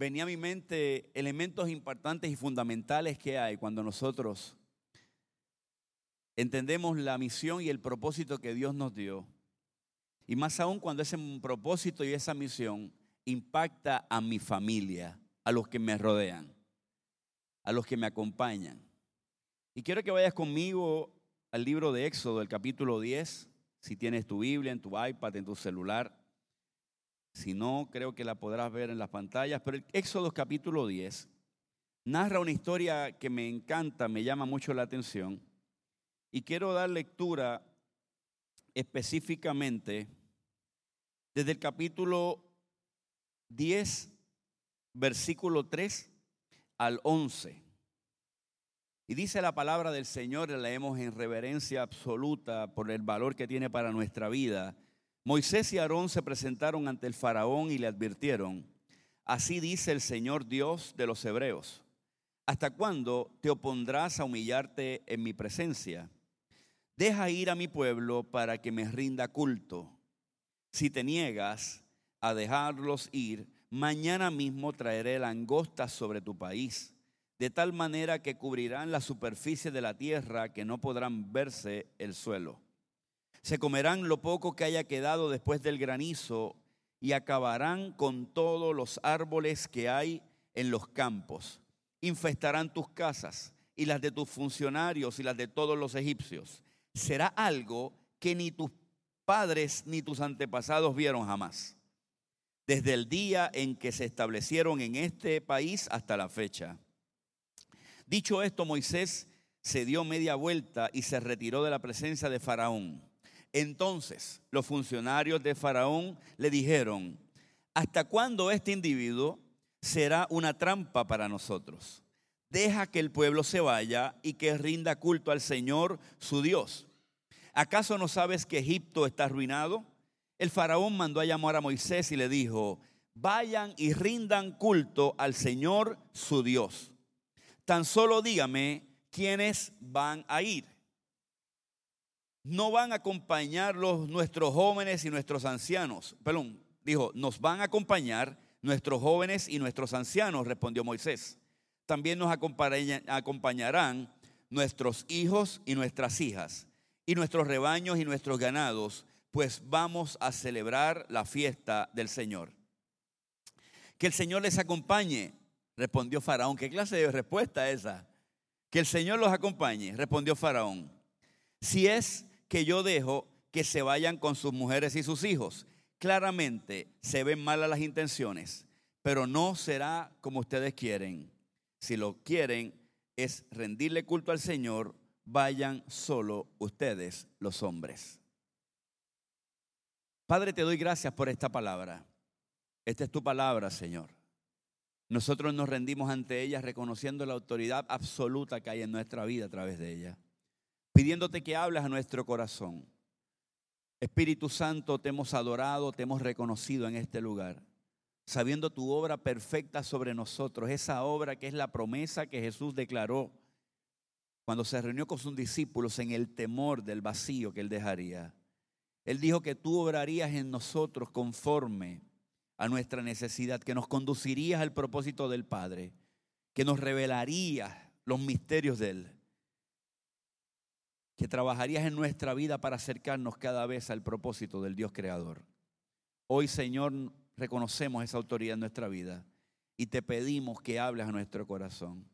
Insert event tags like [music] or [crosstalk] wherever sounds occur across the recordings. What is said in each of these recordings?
venía a mi mente elementos importantes y fundamentales que hay cuando nosotros entendemos la misión y el propósito que Dios nos dio. Y más aún cuando ese propósito y esa misión impacta a mi familia, a los que me rodean, a los que me acompañan. Y quiero que vayas conmigo al libro de Éxodo, el capítulo 10, si tienes tu Biblia en tu iPad, en tu celular. Si no, creo que la podrás ver en las pantallas. Pero el Éxodo capítulo 10 narra una historia que me encanta, me llama mucho la atención. Y quiero dar lectura específicamente desde el capítulo 10, versículo 3 al 11. Y dice la palabra del Señor, la leemos en reverencia absoluta por el valor que tiene para nuestra vida. Moisés y Aarón se presentaron ante el faraón y le advirtieron, así dice el Señor Dios de los hebreos, ¿hasta cuándo te opondrás a humillarte en mi presencia? Deja ir a mi pueblo para que me rinda culto. Si te niegas a dejarlos ir, mañana mismo traeré langostas sobre tu país de tal manera que cubrirán la superficie de la tierra que no podrán verse el suelo. Se comerán lo poco que haya quedado después del granizo y acabarán con todos los árboles que hay en los campos. Infestarán tus casas y las de tus funcionarios y las de todos los egipcios. Será algo que ni tus padres ni tus antepasados vieron jamás, desde el día en que se establecieron en este país hasta la fecha Dicho esto, Moisés se dio media vuelta y se retiró de la presencia de Faraón. Entonces los funcionarios de Faraón le dijeron, ¿hasta cuándo este individuo será una trampa para nosotros? Deja que el pueblo se vaya y que rinda culto al Señor su Dios. ¿Acaso no sabes que Egipto está arruinado? El faraón mandó a llamar a Moisés y le dijo, vayan y rindan culto al Señor su Dios. Tan solo dígame quiénes van a ir. No van a acompañar los, nuestros jóvenes y nuestros ancianos. Perdón, dijo, nos van a acompañar nuestros jóvenes y nuestros ancianos, respondió Moisés. También nos acompañarán nuestros hijos y nuestras hijas, y nuestros rebaños y nuestros ganados, pues vamos a celebrar la fiesta del Señor. Que el Señor les acompañe Respondió Faraón. ¿Qué clase de respuesta esa? Que el Señor los acompañe. Respondió Faraón. Si es que yo dejo que se vayan con sus mujeres y sus hijos, claramente se ven malas las intenciones, pero no será como ustedes quieren. Si lo quieren es rendirle culto al Señor, vayan solo ustedes los hombres. Padre, te doy gracias por esta palabra. Esta es tu palabra, Señor. Nosotros nos rendimos ante ella reconociendo la autoridad absoluta que hay en nuestra vida a través de ella, pidiéndote que hables a nuestro corazón. Espíritu Santo, te hemos adorado, te hemos reconocido en este lugar, sabiendo tu obra perfecta sobre nosotros, esa obra que es la promesa que Jesús declaró cuando se reunió con sus discípulos en el temor del vacío que él dejaría. Él dijo que tú obrarías en nosotros conforme a nuestra necesidad, que nos conducirías al propósito del Padre, que nos revelarías los misterios de Él, que trabajarías en nuestra vida para acercarnos cada vez al propósito del Dios Creador. Hoy, Señor, reconocemos esa autoridad en nuestra vida y te pedimos que hables a nuestro corazón.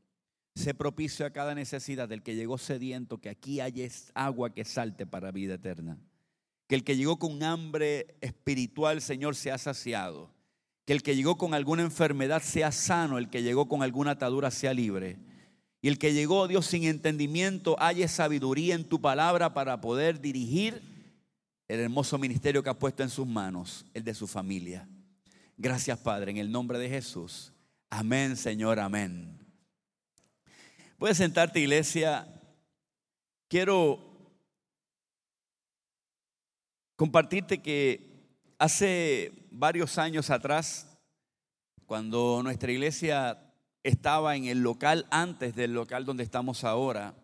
Sé propicio a cada necesidad del que llegó sediento, que aquí haya agua que salte para vida eterna. Que el que llegó con hambre espiritual, Señor, sea saciado que el que llegó con alguna enfermedad sea sano, el que llegó con alguna atadura sea libre. Y el que llegó, Dios, sin entendimiento, haya sabiduría en tu palabra para poder dirigir el hermoso ministerio que ha puesto en sus manos, el de su familia. Gracias, Padre, en el nombre de Jesús. Amén, Señor, amén. Puedes sentarte, iglesia. Quiero compartirte que Hace varios años atrás, cuando nuestra iglesia estaba en el local antes del local donde estamos ahora,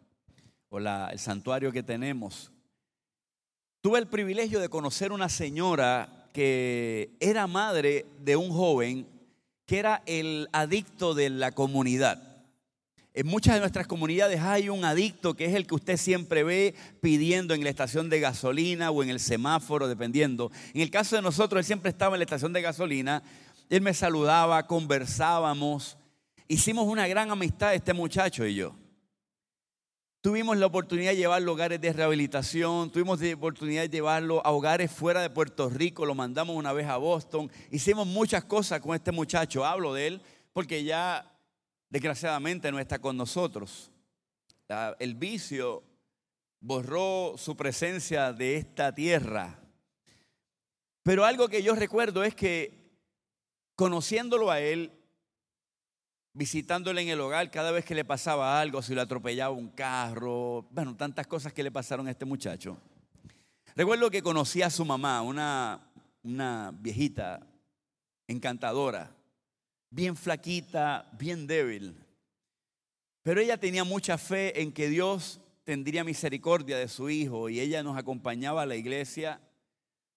o el santuario que tenemos, tuve el privilegio de conocer una señora que era madre de un joven que era el adicto de la comunidad. En muchas de nuestras comunidades hay un adicto que es el que usted siempre ve pidiendo en la estación de gasolina o en el semáforo, dependiendo. En el caso de nosotros, él siempre estaba en la estación de gasolina, él me saludaba, conversábamos, hicimos una gran amistad este muchacho y yo. Tuvimos la oportunidad de llevarlo a hogares de rehabilitación, tuvimos la oportunidad de llevarlo a hogares fuera de Puerto Rico, lo mandamos una vez a Boston, hicimos muchas cosas con este muchacho, hablo de él porque ya desgraciadamente no está con nosotros. El vicio borró su presencia de esta tierra. Pero algo que yo recuerdo es que conociéndolo a él, visitándole en el hogar, cada vez que le pasaba algo, si le atropellaba un carro, bueno, tantas cosas que le pasaron a este muchacho. Recuerdo que conocí a su mamá, una, una viejita encantadora, bien flaquita, bien débil. Pero ella tenía mucha fe en que Dios tendría misericordia de su hijo y ella nos acompañaba a la iglesia.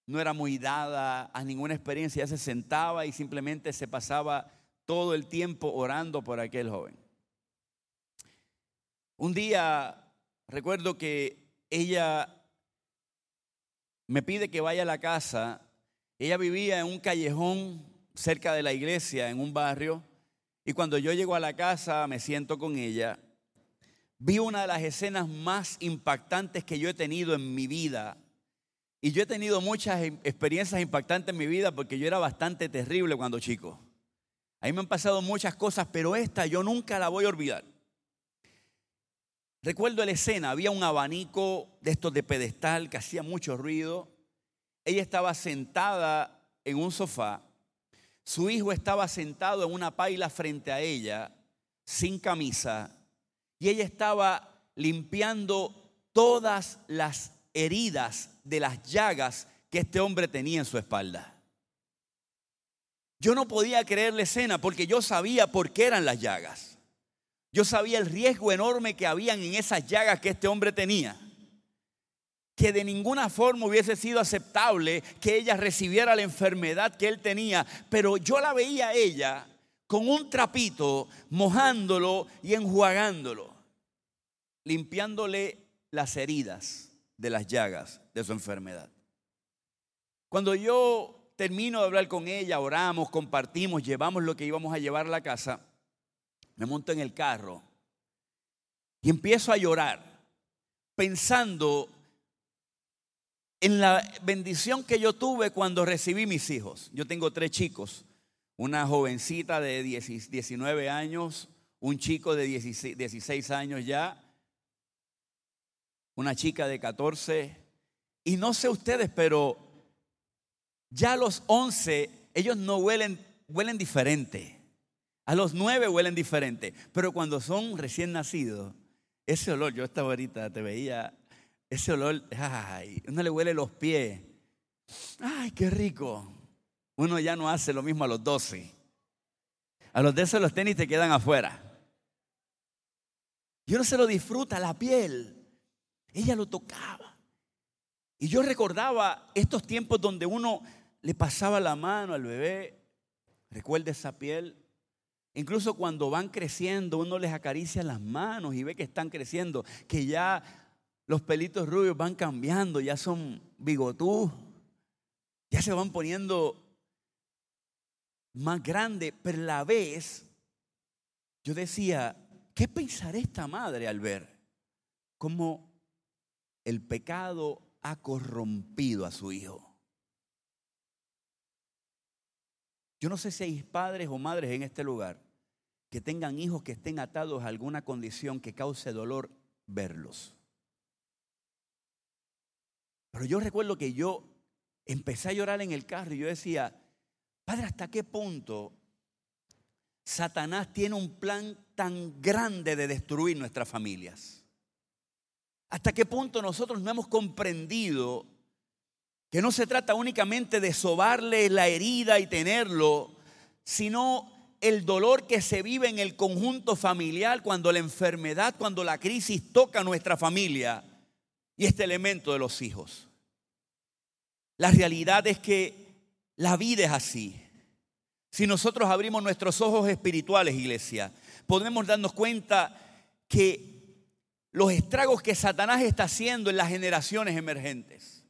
No era muy dada a ninguna experiencia, ella se sentaba y simplemente se pasaba todo el tiempo orando por aquel joven. Un día recuerdo que ella me pide que vaya a la casa. Ella vivía en un callejón cerca de la iglesia, en un barrio, y cuando yo llego a la casa, me siento con ella, vi una de las escenas más impactantes que yo he tenido en mi vida. Y yo he tenido muchas em, experiencias impactantes en mi vida porque yo era bastante terrible cuando chico. A mí me han pasado muchas cosas, pero esta yo nunca la voy a olvidar. Recuerdo la escena, había un abanico de estos de pedestal que hacía mucho ruido. Ella estaba sentada en un sofá su hijo estaba sentado en una paila frente a ella, sin camisa, y ella estaba limpiando todas las heridas de las llagas que este hombre tenía en su espalda. Yo no podía creer la escena porque yo sabía por qué eran las llagas. Yo sabía el riesgo enorme que habían en esas llagas que este hombre tenía que de ninguna forma hubiese sido aceptable que ella recibiera la enfermedad que él tenía, pero yo la veía a ella con un trapito, mojándolo y enjuagándolo, limpiándole las heridas de las llagas de su enfermedad. Cuando yo termino de hablar con ella, oramos, compartimos, llevamos lo que íbamos a llevar a la casa, me monto en el carro y empiezo a llorar, pensando en la bendición que yo tuve cuando recibí mis hijos. Yo tengo tres chicos, una jovencita de 19 años, un chico de 16 años ya, una chica de 14, y no sé ustedes, pero ya a los 11 ellos no huelen, huelen diferente. A los 9 huelen diferente, pero cuando son recién nacidos, ese olor, yo estaba ahorita, te veía ese olor, ay, uno le huele los pies. Ay, qué rico. Uno ya no hace lo mismo a los 12. A los 12 los tenis te quedan afuera. Y uno se lo disfruta, la piel. Ella lo tocaba. Y yo recordaba estos tiempos donde uno le pasaba la mano al bebé. Recuerda esa piel. Incluso cuando van creciendo, uno les acaricia las manos y ve que están creciendo, que ya los pelitos rubios van cambiando, ya son bigotú, ya se van poniendo más grandes, pero a la vez yo decía, ¿qué pensará esta madre al ver cómo el pecado ha corrompido a su hijo? Yo no sé si hay padres o madres en este lugar que tengan hijos que estén atados a alguna condición que cause dolor verlos. Pero yo recuerdo que yo empecé a llorar en el carro y yo decía, Padre, ¿hasta qué punto Satanás tiene un plan tan grande de destruir nuestras familias? ¿Hasta qué punto nosotros no hemos comprendido que no se trata únicamente de sobarle la herida y tenerlo, sino el dolor que se vive en el conjunto familiar cuando la enfermedad, cuando la crisis toca a nuestra familia y este elemento de los hijos? La realidad es que la vida es así. Si nosotros abrimos nuestros ojos espirituales, iglesia, podemos darnos cuenta que los estragos que Satanás está haciendo en las generaciones emergentes,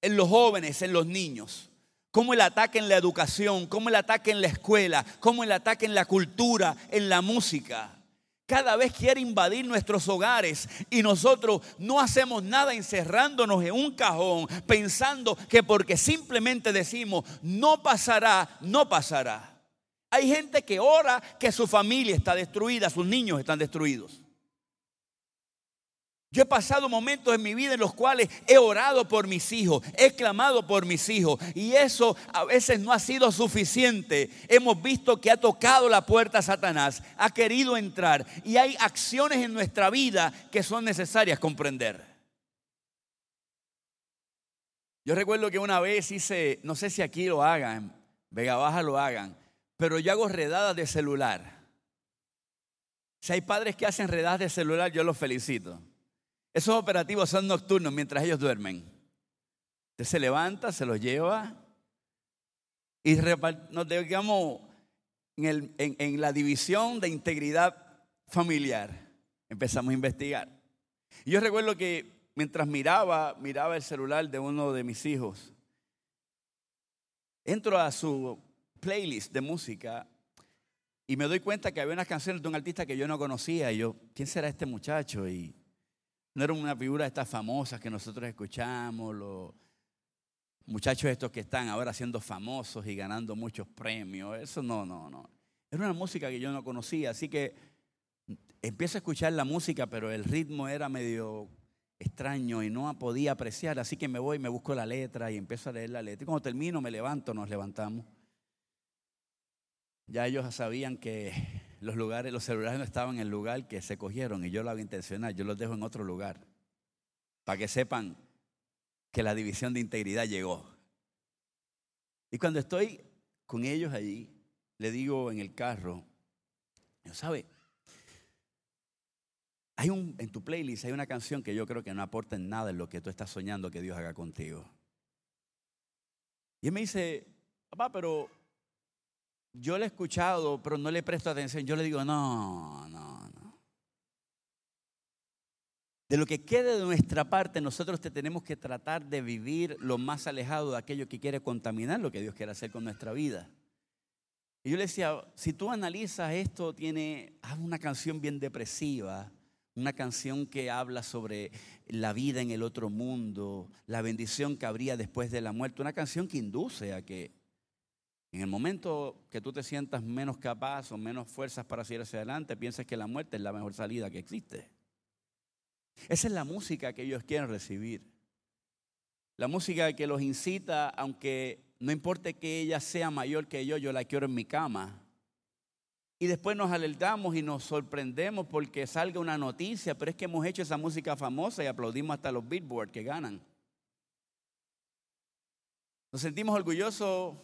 en los jóvenes, en los niños, como el ataque en la educación, como el ataque en la escuela, como el ataque en la cultura, en la música. Cada vez quiere invadir nuestros hogares y nosotros no hacemos nada encerrándonos en un cajón pensando que porque simplemente decimos no pasará, no pasará. Hay gente que ora que su familia está destruida, sus niños están destruidos. Yo he pasado momentos en mi vida en los cuales he orado por mis hijos, he clamado por mis hijos y eso a veces no ha sido suficiente. Hemos visto que ha tocado la puerta a Satanás, ha querido entrar y hay acciones en nuestra vida que son necesarias comprender. Yo recuerdo que una vez hice, no sé si aquí lo hagan, Vega Baja lo hagan, pero yo hago redadas de celular. Si hay padres que hacen redadas de celular, yo los felicito. Esos operativos son nocturnos mientras ellos duermen. Usted se levanta, se los lleva y nos digamos en, en la división de integridad familiar. Empezamos a investigar. Y yo recuerdo que mientras miraba, miraba el celular de uno de mis hijos, entro a su playlist de música y me doy cuenta que había unas canciones de un artista que yo no conocía. Y yo, ¿quién será este muchacho? Y no era una figura de estas famosas que nosotros escuchamos, los muchachos estos que están ahora siendo famosos y ganando muchos premios. Eso no, no, no. Era una música que yo no conocía, así que empiezo a escuchar la música, pero el ritmo era medio extraño y no podía apreciar, así que me voy, me busco la letra y empiezo a leer la letra. Y cuando termino me levanto, nos levantamos. Ya ellos sabían que los lugares, los celulares no estaban en el lugar que se cogieron y yo lo hago intencional, yo los dejo en otro lugar. Para que sepan que la división de integridad llegó. Y cuando estoy con ellos allí, le digo en el carro, ¿sabe? Hay un, en tu playlist hay una canción que yo creo que no aporta en nada en lo que tú estás soñando que Dios haga contigo. Y él me dice, papá, pero yo le he escuchado, pero no le presto atención. Yo le digo, no, no, no. De lo que quede de nuestra parte, nosotros te tenemos que tratar de vivir lo más alejado de aquello que quiere contaminar lo que Dios quiere hacer con nuestra vida. Y yo le decía, si tú analizas esto, tiene una canción bien depresiva, una canción que habla sobre la vida en el otro mundo, la bendición que habría después de la muerte, una canción que induce a que en el momento que tú te sientas menos capaz o menos fuerzas para seguir hacia adelante, piensas que la muerte es la mejor salida que existe. Esa es la música que ellos quieren recibir. La música que los incita, aunque no importe que ella sea mayor que yo, yo la quiero en mi cama. Y después nos alertamos y nos sorprendemos porque salga una noticia, pero es que hemos hecho esa música famosa y aplaudimos hasta los Billboard que ganan. Nos sentimos orgullosos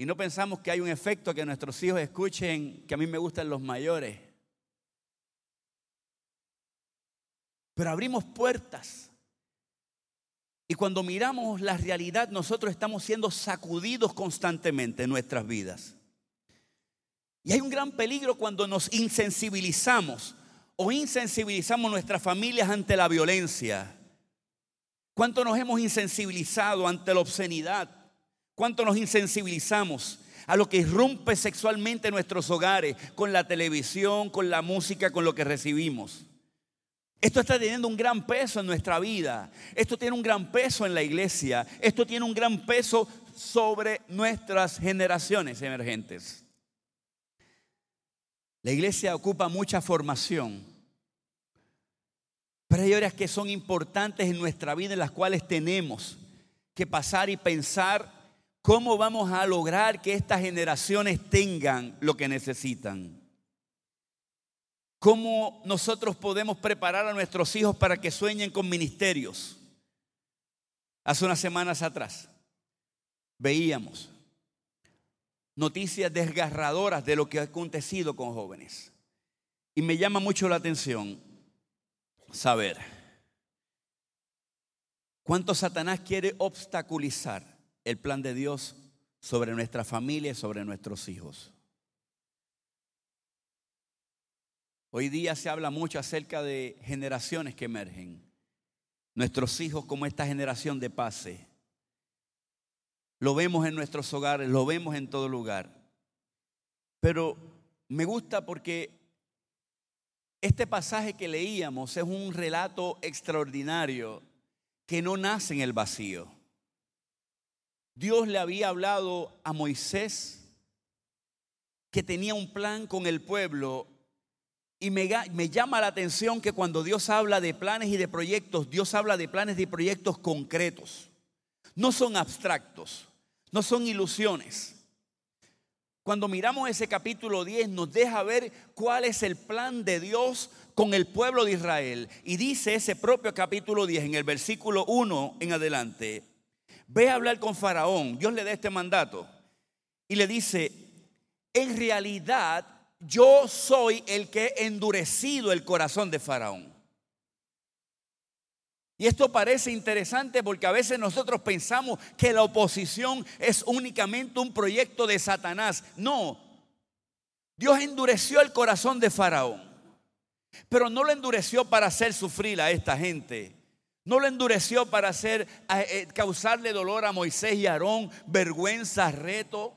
y no pensamos que hay un efecto que nuestros hijos escuchen que a mí me gustan los mayores. Pero abrimos puertas. Y cuando miramos la realidad, nosotros estamos siendo sacudidos constantemente en nuestras vidas. Y hay un gran peligro cuando nos insensibilizamos o insensibilizamos nuestras familias ante la violencia. ¿Cuánto nos hemos insensibilizado ante la obscenidad? ¿Cuánto nos insensibilizamos a lo que irrumpe sexualmente en nuestros hogares con la televisión, con la música, con lo que recibimos? Esto está teniendo un gran peso en nuestra vida. Esto tiene un gran peso en la iglesia. Esto tiene un gran peso sobre nuestras generaciones emergentes. La iglesia ocupa mucha formación. Pero hay áreas que son importantes en nuestra vida en las cuales tenemos que pasar y pensar ¿Cómo vamos a lograr que estas generaciones tengan lo que necesitan? ¿Cómo nosotros podemos preparar a nuestros hijos para que sueñen con ministerios? Hace unas semanas atrás veíamos noticias desgarradoras de lo que ha acontecido con jóvenes. Y me llama mucho la atención saber cuánto Satanás quiere obstaculizar el plan de Dios sobre nuestra familia y sobre nuestros hijos. Hoy día se habla mucho acerca de generaciones que emergen. Nuestros hijos como esta generación de pase. Lo vemos en nuestros hogares, lo vemos en todo lugar. Pero me gusta porque este pasaje que leíamos es un relato extraordinario que no nace en el vacío. Dios le había hablado a Moisés que tenía un plan con el pueblo y me, llama la atención que cuando Dios habla de planes y de proyectos, Dios habla de planes y proyectos concretos. No son abstractos, no son ilusiones. Cuando miramos ese capítulo 10 nos deja ver cuál es el plan de Dios con el pueblo de Israel. Y dice ese propio capítulo 10 en el versículo 1 en adelante, ve a hablar con Faraón, Dios le da este mandato y le dice, en realidad yo soy el que he endurecido el corazón de Faraón. Y esto parece interesante porque a veces nosotros pensamos que la oposición es únicamente un proyecto de Satanás. No, Dios endureció el corazón de Faraón, pero no lo endureció para hacer sufrir a esta gente. No lo endureció para hacer, eh, causarle dolor a Moisés y Aarón, vergüenza, reto.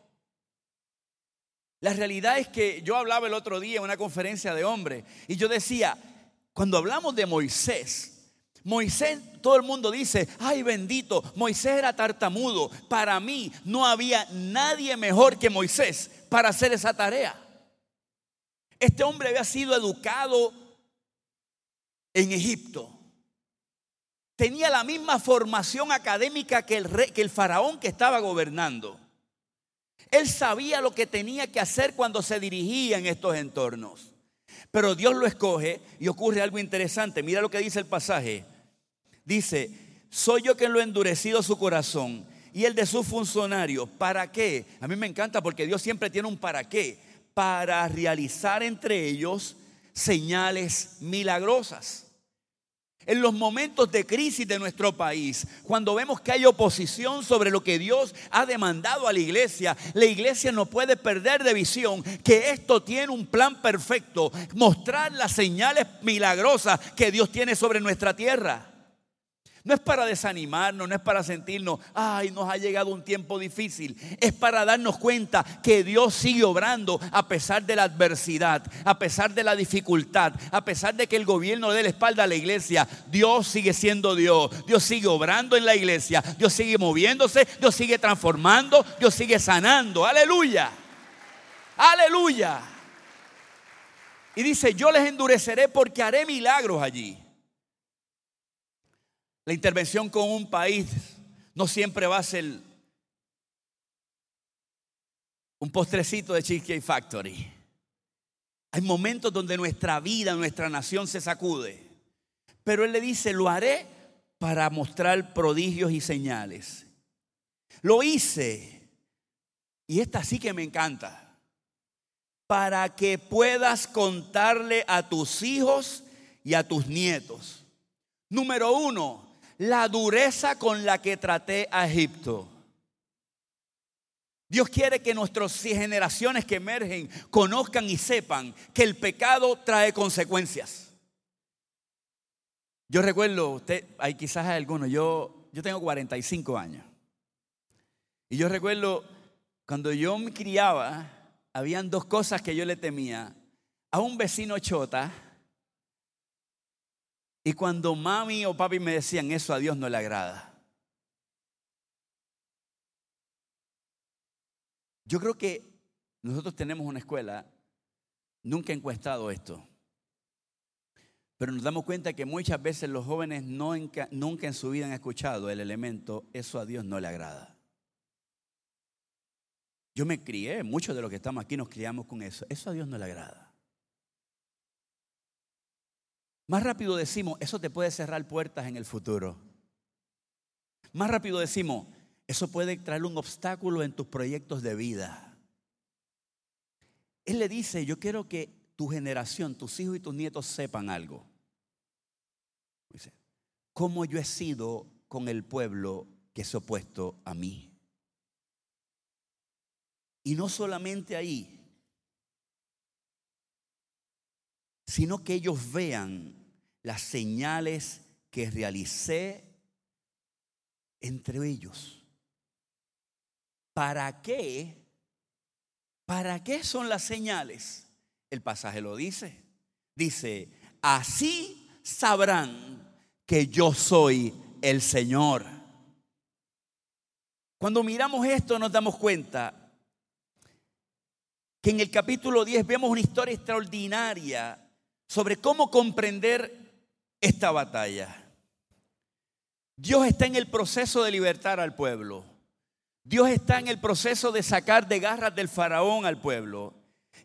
La realidad es que yo hablaba el otro día en una conferencia de hombres y yo decía, cuando hablamos de Moisés, Moisés, todo el mundo dice, ay bendito, Moisés era tartamudo. Para mí no había nadie mejor que Moisés para hacer esa tarea. Este hombre había sido educado en Egipto. Tenía la misma formación académica que el, rey, que el faraón que estaba gobernando. Él sabía lo que tenía que hacer cuando se dirigía en estos entornos. Pero Dios lo escoge y ocurre algo interesante. Mira lo que dice el pasaje. Dice, soy yo quien lo he endurecido su corazón y el de sus funcionarios. ¿Para qué? A mí me encanta porque Dios siempre tiene un para qué. Para realizar entre ellos señales milagrosas. En los momentos de crisis de nuestro país, cuando vemos que hay oposición sobre lo que Dios ha demandado a la iglesia, la iglesia no puede perder de visión que esto tiene un plan perfecto, mostrar las señales milagrosas que Dios tiene sobre nuestra tierra. No es para desanimarnos, no es para sentirnos, ay, nos ha llegado un tiempo difícil. Es para darnos cuenta que Dios sigue obrando a pesar de la adversidad, a pesar de la dificultad, a pesar de que el gobierno dé la espalda a la iglesia. Dios sigue siendo Dios. Dios sigue obrando en la iglesia. Dios sigue moviéndose. Dios sigue transformando. Dios sigue sanando. Aleluya. Aleluya. Y dice, yo les endureceré porque haré milagros allí. La intervención con un país no siempre va a ser un postrecito de Cheesecake Factory. Hay momentos donde nuestra vida, nuestra nación se sacude. Pero Él le dice, lo haré para mostrar prodigios y señales. Lo hice. Y esta sí que me encanta. Para que puedas contarle a tus hijos y a tus nietos. Número uno, la dureza con la que traté a Egipto. Dios quiere que nuestras generaciones que emergen conozcan y sepan que el pecado trae consecuencias. Yo recuerdo, usted, hay quizás algunos, yo, yo tengo 45 años. Y yo recuerdo cuando yo me criaba, habían dos cosas que yo le temía. A un vecino chota y cuando mami o papi me decían eso a Dios no le agrada. Yo creo que nosotros tenemos una escuela, nunca he encuestado esto, pero nos damos cuenta que muchas veces los jóvenes nunca, nunca en su vida han escuchado el elemento, eso a Dios no le agrada. Yo me crié, muchos de los que estamos aquí nos criamos con eso, eso a Dios no le agrada. Más rápido decimos, eso te puede cerrar puertas en el futuro. Más rápido decimos, eso puede traer un obstáculo en tus proyectos de vida. Él le dice, yo quiero que tu generación, tus hijos y tus nietos sepan algo. Dice, cómo yo he sido con el pueblo que se ha opuesto a mí. Y no solamente ahí, sino que ellos vean las señales que realicé entre ellos. ¿Para qué? ¿Para qué son las señales? El pasaje lo dice. Dice, así sabrán que yo soy el Señor. Cuando miramos esto nos damos cuenta que en el capítulo 10 vemos una historia extraordinaria sobre cómo comprender esta batalla. Dios está en el proceso de libertar al pueblo. Dios está en el proceso de sacar de garras del faraón al pueblo.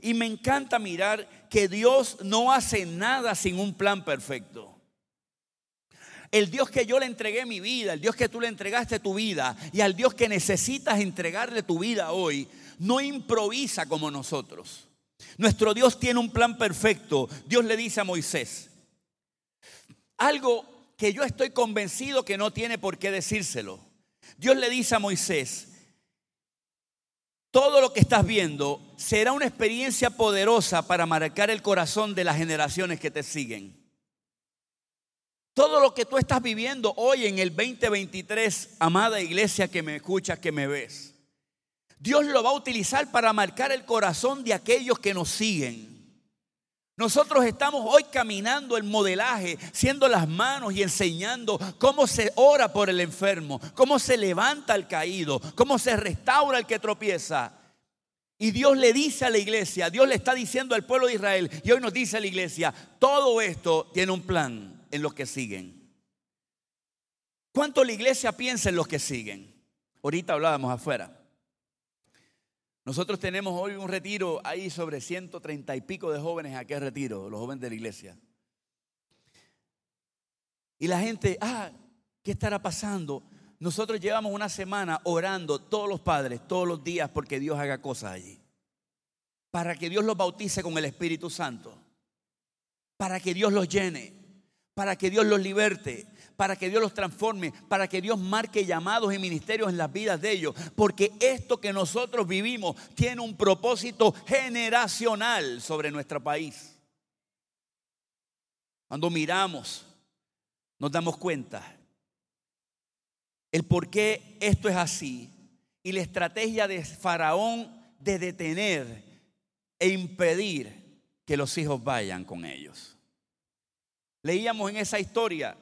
Y me encanta mirar que Dios no hace nada sin un plan perfecto. El Dios que yo le entregué mi vida, el Dios que tú le entregaste tu vida y al Dios que necesitas entregarle tu vida hoy, no improvisa como nosotros. Nuestro Dios tiene un plan perfecto. Dios le dice a Moisés, algo que yo estoy convencido que no tiene por qué decírselo. Dios le dice a Moisés, todo lo que estás viendo será una experiencia poderosa para marcar el corazón de las generaciones que te siguen. Todo lo que tú estás viviendo hoy en el 2023, amada iglesia que me escuchas, que me ves, Dios lo va a utilizar para marcar el corazón de aquellos que nos siguen. Nosotros estamos hoy caminando el modelaje, siendo las manos y enseñando cómo se ora por el enfermo, cómo se levanta el caído, cómo se restaura el que tropieza. Y Dios le dice a la iglesia, Dios le está diciendo al pueblo de Israel, y hoy nos dice a la iglesia, todo esto tiene un plan en los que siguen. ¿Cuánto la iglesia piensa en los que siguen? Ahorita hablábamos afuera. Nosotros tenemos hoy un retiro ahí sobre 130 y pico de jóvenes a qué retiro, los jóvenes de la iglesia. Y la gente, ah, ¿qué estará pasando? Nosotros llevamos una semana orando todos los padres, todos los días, porque Dios haga cosas allí. Para que Dios los bautice con el Espíritu Santo. Para que Dios los llene. Para que Dios los liberte para que Dios los transforme, para que Dios marque llamados y ministerios en las vidas de ellos. Porque esto que nosotros vivimos tiene un propósito generacional sobre nuestro país. Cuando miramos, nos damos cuenta el por qué esto es así y la estrategia de Faraón de detener e impedir que los hijos vayan con ellos. Leíamos en esa historia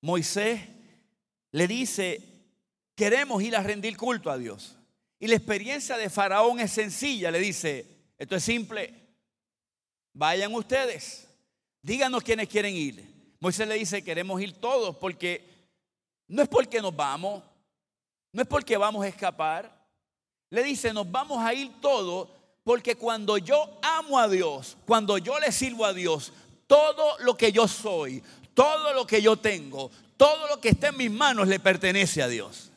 Moisés le dice, queremos ir a rendir culto a Dios. Y la experiencia de Faraón es sencilla, le dice, esto es simple, vayan ustedes, díganos quiénes quieren ir. Moisés le dice, queremos ir todos porque no es porque nos vamos, no es porque vamos a escapar. Le dice, nos vamos a ir todos porque cuando yo amo a Dios, cuando yo le sirvo a Dios, todo lo que yo soy, todo lo que yo tengo, todo lo que está en mis manos le pertenece a Dios.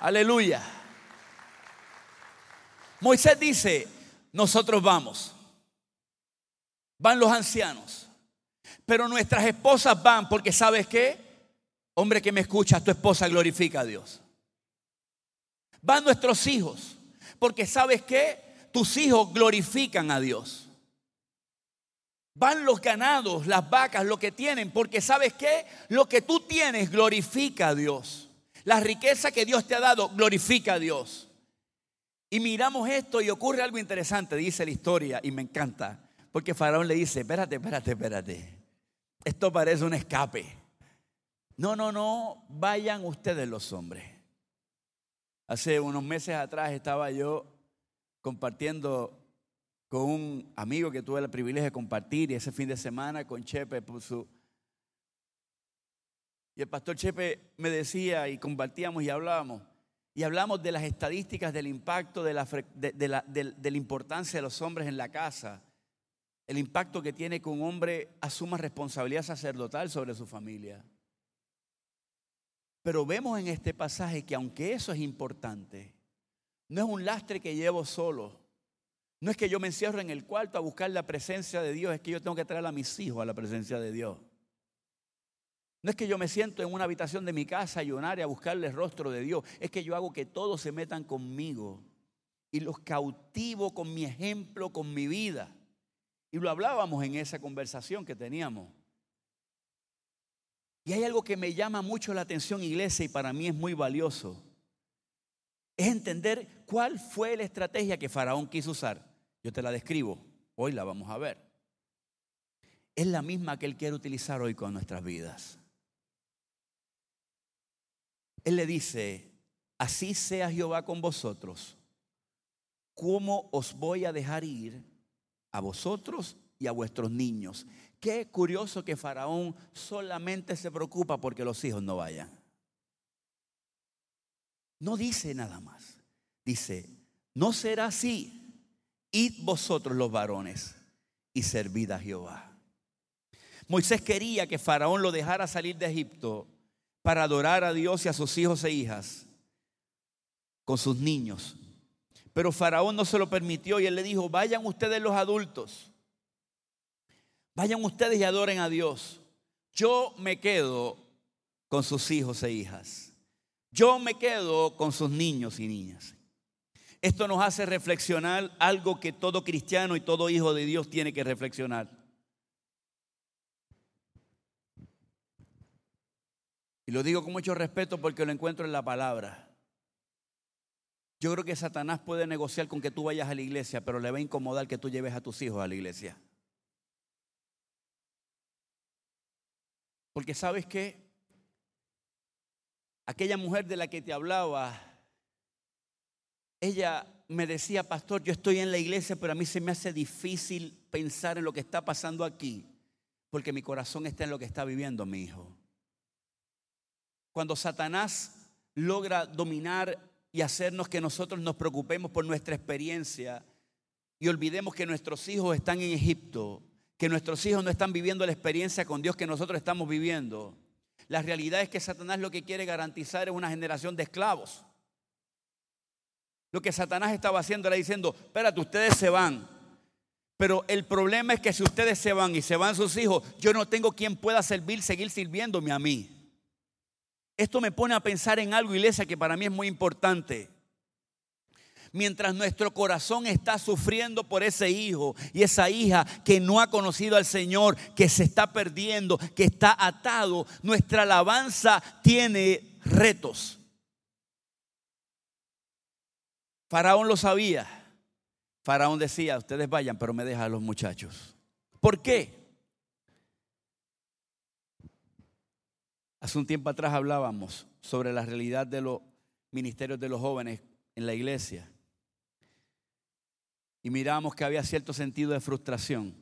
Aleluya. Moisés dice, nosotros vamos. Van los ancianos. Pero nuestras esposas van porque sabes qué? Hombre que me escucha, tu esposa glorifica a Dios. Van nuestros hijos porque sabes qué? Tus hijos glorifican a Dios. Van los ganados, las vacas, lo que tienen, porque sabes qué? Lo que tú tienes glorifica a Dios. La riqueza que Dios te ha dado glorifica a Dios. Y miramos esto y ocurre algo interesante, dice la historia, y me encanta, porque Faraón le dice, espérate, espérate, espérate, esto parece un escape. No, no, no, vayan ustedes los hombres. Hace unos meses atrás estaba yo compartiendo con un amigo que tuve el privilegio de compartir y ese fin de semana con Chepe puso. Y el pastor Chepe me decía y compartíamos y hablábamos. Y hablamos de las estadísticas del impacto de la, de, la, de la importancia de los hombres en la casa. El impacto que tiene que un hombre asuma responsabilidad sacerdotal sobre su familia. Pero vemos en este pasaje que aunque eso es importante, no es un lastre que llevo solo, no es que yo me encierro en el cuarto a buscar la presencia de Dios, es que yo tengo que traer a mis hijos a la presencia de Dios. No es que yo me siento en una habitación de mi casa a llorar y a buscarle el rostro de Dios. Es que yo hago que todos se metan conmigo y los cautivo con mi ejemplo, con mi vida. Y lo hablábamos en esa conversación que teníamos. Y hay algo que me llama mucho la atención, iglesia, y para mí es muy valioso. Es entender cuál fue la estrategia que Faraón quiso usar. Yo te la describo, hoy la vamos a ver. Es la misma que él quiere utilizar hoy con nuestras vidas. Él le dice, así sea Jehová con vosotros, ¿cómo os voy a dejar ir a vosotros y a vuestros niños? Qué curioso que Faraón solamente se preocupa porque los hijos no vayan. No dice nada más. Dice, no será así. Id vosotros los varones y servid a Jehová. Moisés quería que Faraón lo dejara salir de Egipto para adorar a Dios y a sus hijos e hijas con sus niños. Pero Faraón no se lo permitió y él le dijo, vayan ustedes los adultos, vayan ustedes y adoren a Dios. Yo me quedo con sus hijos e hijas. Yo me quedo con sus niños y niñas. Esto nos hace reflexionar algo que todo cristiano y todo hijo de Dios tiene que reflexionar. Y lo digo con mucho respeto porque lo encuentro en la palabra. Yo creo que Satanás puede negociar con que tú vayas a la iglesia, pero le va a incomodar que tú lleves a tus hijos a la iglesia. Porque sabes que aquella mujer de la que te hablaba, ella me decía, pastor, yo estoy en la iglesia, pero a mí se me hace difícil pensar en lo que está pasando aquí, porque mi corazón está en lo que está viviendo mi hijo. Cuando Satanás logra dominar y hacernos que nosotros nos preocupemos por nuestra experiencia y olvidemos que nuestros hijos están en Egipto, que nuestros hijos no están viviendo la experiencia con Dios que nosotros estamos viviendo. La realidad es que Satanás lo que quiere garantizar es una generación de esclavos. Lo que Satanás estaba haciendo era diciendo, espérate, ustedes se van. Pero el problema es que si ustedes se van y se van sus hijos, yo no tengo quien pueda servir, seguir sirviéndome a mí. Esto me pone a pensar en algo, iglesia, que para mí es muy importante. Mientras nuestro corazón está sufriendo por ese hijo y esa hija que no ha conocido al Señor, que se está perdiendo, que está atado, nuestra alabanza tiene retos. Faraón lo sabía. Faraón decía, ustedes vayan, pero me dejan a los muchachos. ¿Por qué? Hace un tiempo atrás hablábamos sobre la realidad de los ministerios de los jóvenes en la iglesia. Y miramos que había cierto sentido de frustración.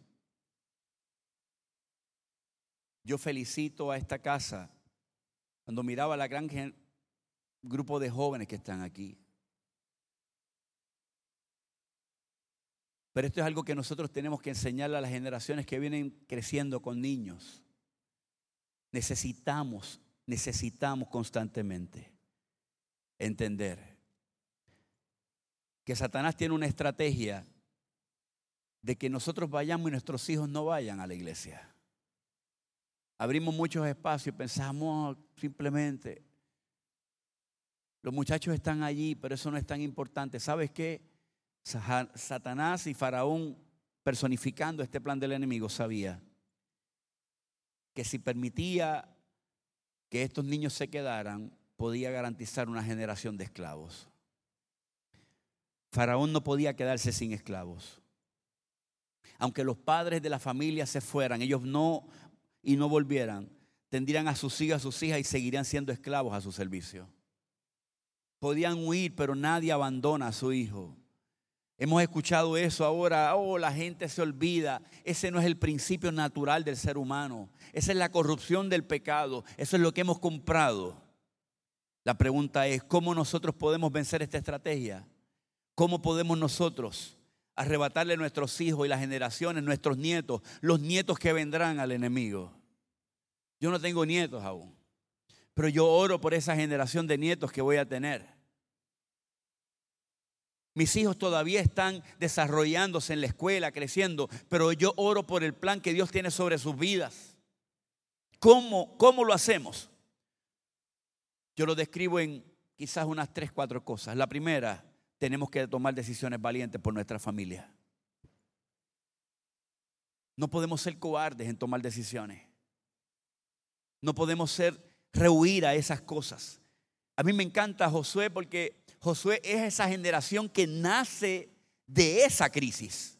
Yo felicito a esta casa cuando miraba la gran grupo de jóvenes que están aquí. Pero esto es algo que nosotros tenemos que enseñarle a las generaciones que vienen creciendo con niños. Necesitamos, necesitamos constantemente entender que Satanás tiene una estrategia de que nosotros vayamos y nuestros hijos no vayan a la iglesia. Abrimos muchos espacios pensamos simplemente, los muchachos están allí, pero eso no es tan importante. ¿Sabes qué? Satanás y Faraón personificando este plan del enemigo sabía que si permitía que estos niños se quedaran, podía garantizar una generación de esclavos. Faraón no podía quedarse sin esclavos. Aunque los padres de la familia se fueran, ellos no y no volvieran, tendrían a sus hijas, a sus hijas y seguirían siendo esclavos a su servicio. Podían huir, pero nadie abandona a su hijo. Hemos escuchado eso ahora, oh, la gente se olvida. Ese no es el principio natural del ser humano. Esa es la corrupción del pecado. Eso es lo que hemos comprado. La pregunta es, ¿cómo nosotros podemos vencer esta estrategia? ¿Cómo podemos nosotros arrebatarle a nuestros hijos y las generaciones, nuestros nietos, los nietos que vendrán al enemigo? Yo no tengo nietos aún, pero yo oro por esa generación de nietos que voy a tener. Mis hijos todavía están desarrollándose en la escuela, creciendo, pero yo oro por el plan que Dios tiene sobre sus vidas. ¿Cómo, ¿Cómo lo hacemos? Yo lo describo en quizás unas tres, cuatro cosas. La primera, tenemos que tomar decisiones valientes por nuestra familia. No podemos ser cobardes en tomar decisiones. No podemos ser rehuir a esas cosas. A mí me encanta Josué porque Josué es esa generación que nace de esa crisis.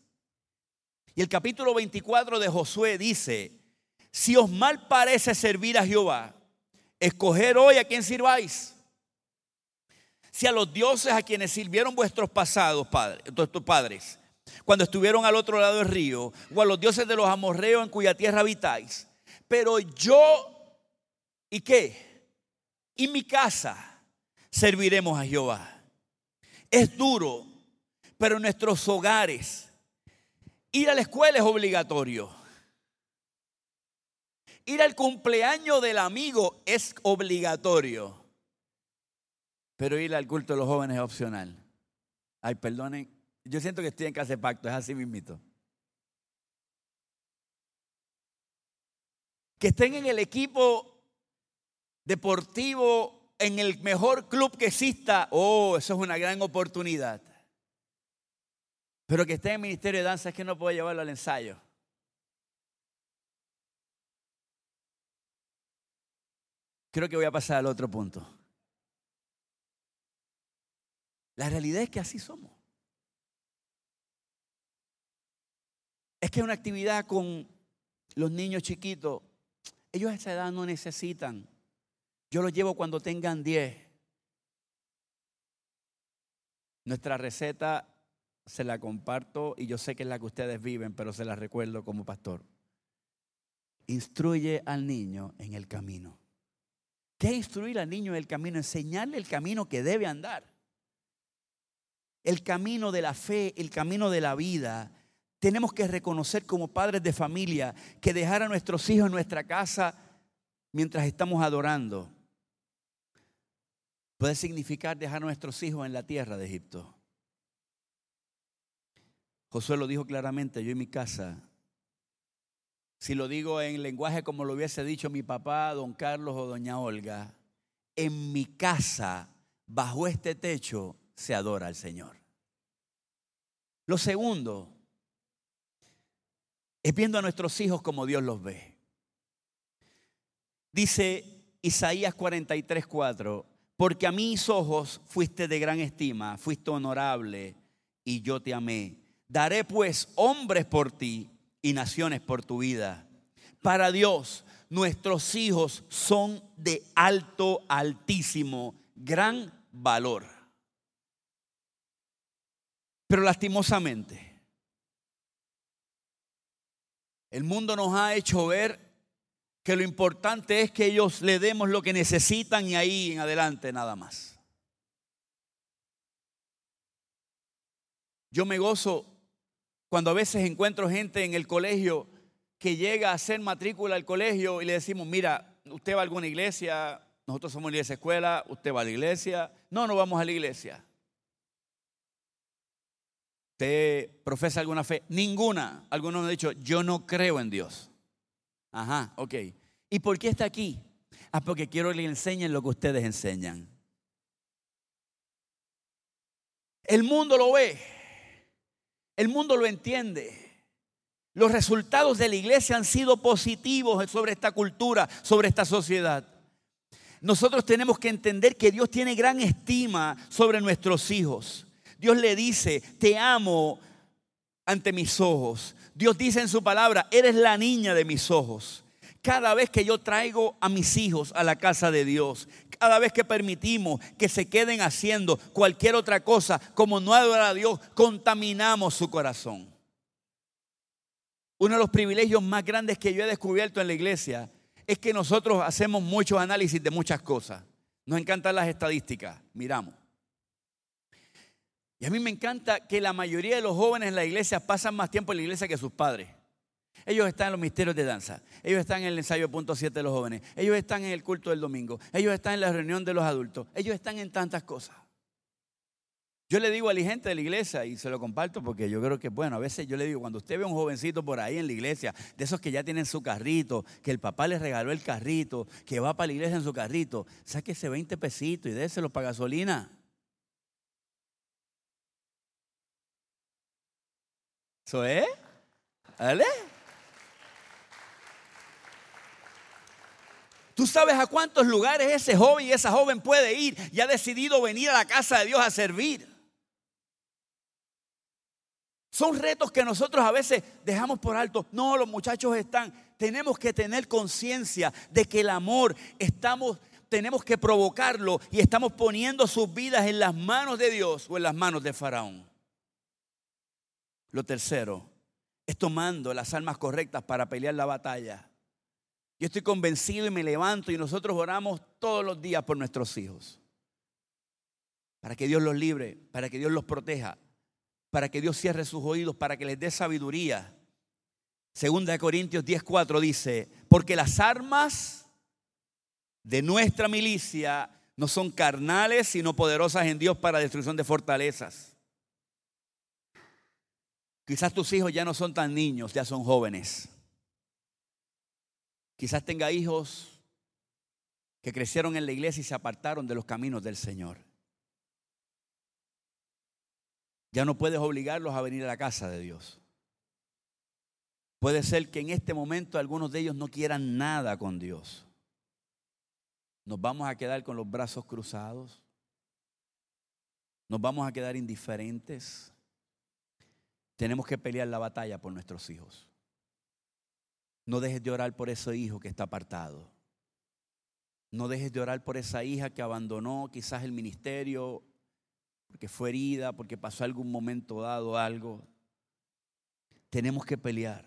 Y el capítulo 24 de Josué dice, si os mal parece servir a Jehová, escoger hoy a quien sirváis. Si a los dioses a quienes sirvieron vuestros pasados padres, tus padres, cuando estuvieron al otro lado del río, o a los dioses de los amorreos en cuya tierra habitáis. Pero yo, ¿y qué? Y mi casa serviremos a Jehová. Es duro, pero nuestros hogares, ir a la escuela es obligatorio. Ir al cumpleaños del amigo es obligatorio. Pero ir al culto de los jóvenes es opcional. Ay, perdonen, yo siento que estoy en casa de pacto, es así mismito. Que estén en el equipo deportivo, en el mejor club que exista, oh, eso es una gran oportunidad. Pero que esté en el ministerio de danza es que no puedo llevarlo al ensayo. Creo que voy a pasar al otro punto. La realidad es que así somos. Es que una actividad con los niños chiquitos, ellos a esa edad no necesitan. Yo los llevo cuando tengan 10. Nuestra receta se la comparto y yo sé que es la que ustedes viven, pero se la recuerdo como pastor. Instruye al niño en el camino. ¿Qué es instruir al niño en el camino? Enseñarle el camino que debe andar. El camino de la fe, el camino de la vida, tenemos que reconocer como padres de familia que dejar a nuestros hijos en nuestra casa mientras estamos adorando puede significar dejar a nuestros hijos en la tierra de Egipto. Josué lo dijo claramente, yo en mi casa, si lo digo en lenguaje como lo hubiese dicho mi papá, don Carlos o doña Olga, en mi casa, bajo este techo, se adora al Señor. Lo segundo, es viendo a nuestros hijos como Dios los ve. Dice Isaías 43, 4, porque a mis ojos fuiste de gran estima, fuiste honorable y yo te amé. Daré pues hombres por ti y naciones por tu vida. Para Dios, nuestros hijos son de alto, altísimo, gran valor. Pero lastimosamente, el mundo nos ha hecho ver que lo importante es que ellos le demos lo que necesitan y ahí en adelante nada más. Yo me gozo cuando a veces encuentro gente en el colegio que llega a hacer matrícula al colegio y le decimos, mira, usted va a alguna iglesia, nosotros somos iglesia escuela, usted va a la iglesia, no, no vamos a la iglesia. ¿Usted profesa alguna fe? Ninguna. Algunos me han dicho, yo no creo en Dios. Ajá, ok. ¿Y por qué está aquí? Ah, porque quiero que le enseñen lo que ustedes enseñan. El mundo lo ve. El mundo lo entiende. Los resultados de la iglesia han sido positivos sobre esta cultura, sobre esta sociedad. Nosotros tenemos que entender que Dios tiene gran estima sobre nuestros hijos. Dios le dice, te amo ante mis ojos. Dios dice en su palabra, eres la niña de mis ojos. Cada vez que yo traigo a mis hijos a la casa de Dios, cada vez que permitimos que se queden haciendo cualquier otra cosa como no adora a Dios, contaminamos su corazón. Uno de los privilegios más grandes que yo he descubierto en la iglesia es que nosotros hacemos muchos análisis de muchas cosas. Nos encantan las estadísticas, miramos. Y a mí me encanta que la mayoría de los jóvenes en la iglesia pasan más tiempo en la iglesia que sus padres. Ellos están en los misterios de danza. Ellos están en el ensayo punto 7 de los jóvenes. Ellos están en el culto del domingo. Ellos están en la reunión de los adultos. Ellos están en tantas cosas. Yo le digo a la gente de la iglesia y se lo comparto porque yo creo que, bueno, a veces yo le digo, cuando usted ve a un jovencito por ahí en la iglesia, de esos que ya tienen su carrito, que el papá le regaló el carrito, que va para la iglesia en su carrito, ese 20 pesitos y déselo para gasolina. ¿Eso es? ¿Vale? Tú sabes a cuántos lugares ese joven y esa joven puede ir y ha decidido venir a la casa de Dios a servir. Son retos que nosotros a veces dejamos por alto. No, los muchachos están. Tenemos que tener conciencia de que el amor estamos tenemos que provocarlo y estamos poniendo sus vidas en las manos de Dios o en las manos de Faraón. Lo tercero es tomando las almas correctas para pelear la batalla. Yo estoy convencido y me levanto y nosotros oramos todos los días por nuestros hijos. Para que Dios los libre, para que Dios los proteja, para que Dios cierre sus oídos, para que les dé sabiduría. Segunda de Corintios 10:4 dice, porque las armas de nuestra milicia no son carnales, sino poderosas en Dios para destrucción de fortalezas. Quizás tus hijos ya no son tan niños, ya son jóvenes. Quizás tenga hijos que crecieron en la iglesia y se apartaron de los caminos del Señor. Ya no puedes obligarlos a venir a la casa de Dios. Puede ser que en este momento algunos de ellos no quieran nada con Dios. Nos vamos a quedar con los brazos cruzados. Nos vamos a quedar indiferentes. Tenemos que pelear la batalla por nuestros hijos. No dejes de orar por ese hijo que está apartado. No dejes de orar por esa hija que abandonó quizás el ministerio porque fue herida, porque pasó algún momento dado algo. Tenemos que pelear.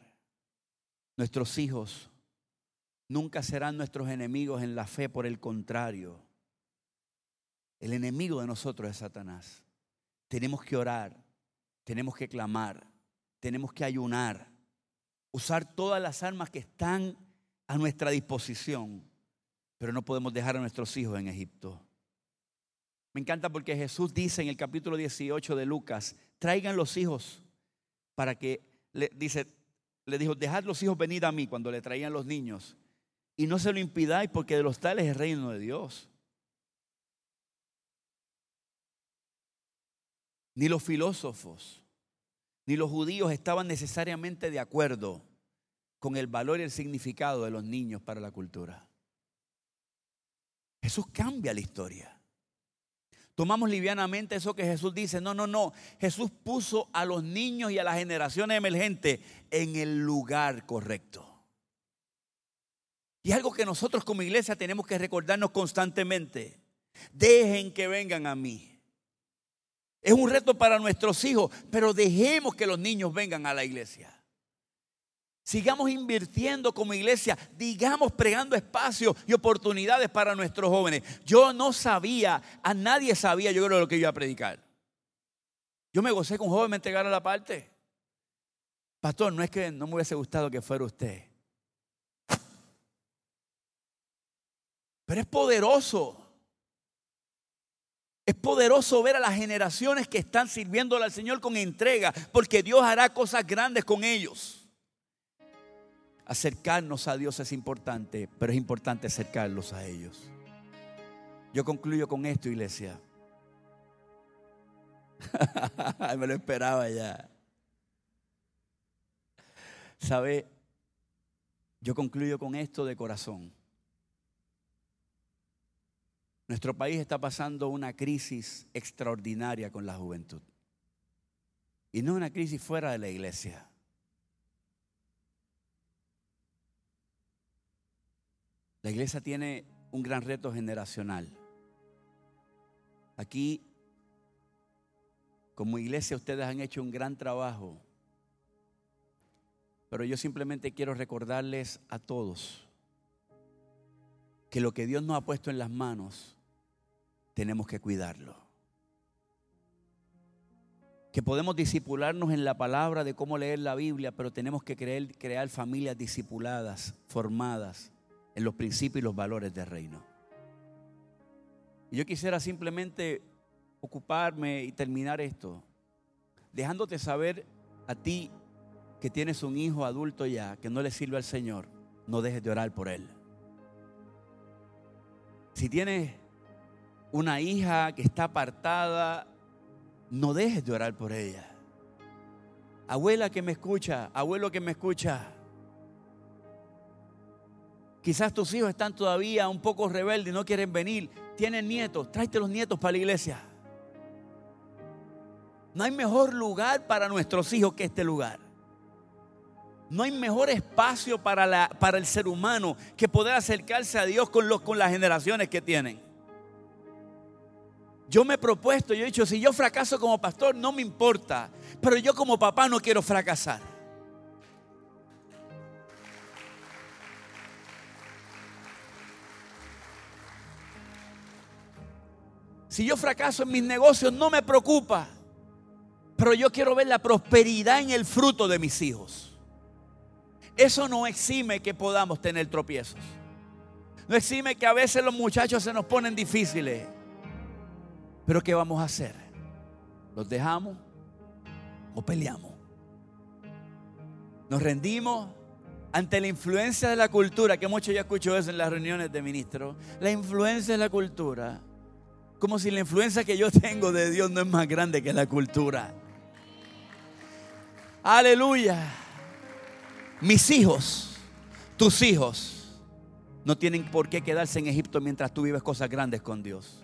Nuestros hijos nunca serán nuestros enemigos en la fe, por el contrario. El enemigo de nosotros es Satanás. Tenemos que orar, tenemos que clamar, tenemos que ayunar, usar todas las armas que están a nuestra disposición, pero no podemos dejar a nuestros hijos en Egipto. Me encanta porque Jesús dice en el capítulo 18 de Lucas, traigan los hijos para que, le, dice, le dijo, dejad los hijos venir a mí cuando le traían los niños y no se lo impidáis porque de los tales es el reino de Dios. Ni los filósofos, ni los judíos estaban necesariamente de acuerdo con el valor y el significado de los niños para la cultura. Jesús cambia la historia. Tomamos livianamente eso que Jesús dice. No, no, no. Jesús puso a los niños y a las generaciones emergentes en el lugar correcto. Y algo que nosotros como iglesia tenemos que recordarnos constantemente. Dejen que vengan a mí. Es un reto para nuestros hijos, pero dejemos que los niños vengan a la iglesia. Sigamos invirtiendo como iglesia, digamos pregando espacios y oportunidades para nuestros jóvenes. Yo no sabía, a nadie sabía yo creo lo que iba a predicar. Yo me gocé con un joven me entregara la parte. Pastor, no es que no me hubiese gustado que fuera usted. Pero es poderoso. Es poderoso ver a las generaciones que están sirviéndole al Señor con entrega, porque Dios hará cosas grandes con ellos. Acercarnos a Dios es importante, pero es importante acercarlos a ellos. Yo concluyo con esto, iglesia. [laughs] Me lo esperaba ya. ¿Sabe? Yo concluyo con esto de corazón. Nuestro país está pasando una crisis extraordinaria con la juventud. Y no una crisis fuera de la iglesia. La iglesia tiene un gran reto generacional. Aquí, como iglesia, ustedes han hecho un gran trabajo. Pero yo simplemente quiero recordarles a todos que lo que Dios nos ha puesto en las manos, tenemos que cuidarlo. Que podemos disipularnos en la palabra de cómo leer la Biblia, pero tenemos que crear, familias discipuladas, formadas en los principios y los valores del reino. Y yo quisiera simplemente ocuparme y terminar esto, dejándote saber a ti que tienes un hijo adulto ya, que no le sirve al Señor, no dejes de orar por él. Si tienes una hija que está apartada, no dejes de orar por ella. Abuela que me escucha, abuelo que me escucha. Quizás tus hijos están todavía un poco rebeldes no quieren venir. Tienen nietos, tráete los nietos para la iglesia. No hay mejor lugar para nuestros hijos que este lugar. No hay mejor espacio para, la, para el ser humano que poder acercarse a Dios con, los, con las generaciones que tienen. Yo me he propuesto, yo he dicho, si yo fracaso como pastor, no me importa. Pero yo como papá no quiero fracasar. Si yo fracaso en mis negocios, no me preocupa. Pero yo quiero ver la prosperidad en el fruto de mis hijos. Eso no exime que podamos tener tropiezos. No exime que a veces los muchachos se nos ponen difíciles. Pero ¿qué vamos a hacer? ¿Los dejamos o peleamos? ¿Nos rendimos ante la influencia de la cultura? Que mucho ya escucho eso en las reuniones de ministros. La influencia de la cultura. Como si la influencia que yo tengo de Dios no es más grande que la cultura. Aleluya. Mis hijos, tus hijos, no tienen por qué quedarse en Egipto mientras tú vives cosas grandes con Dios.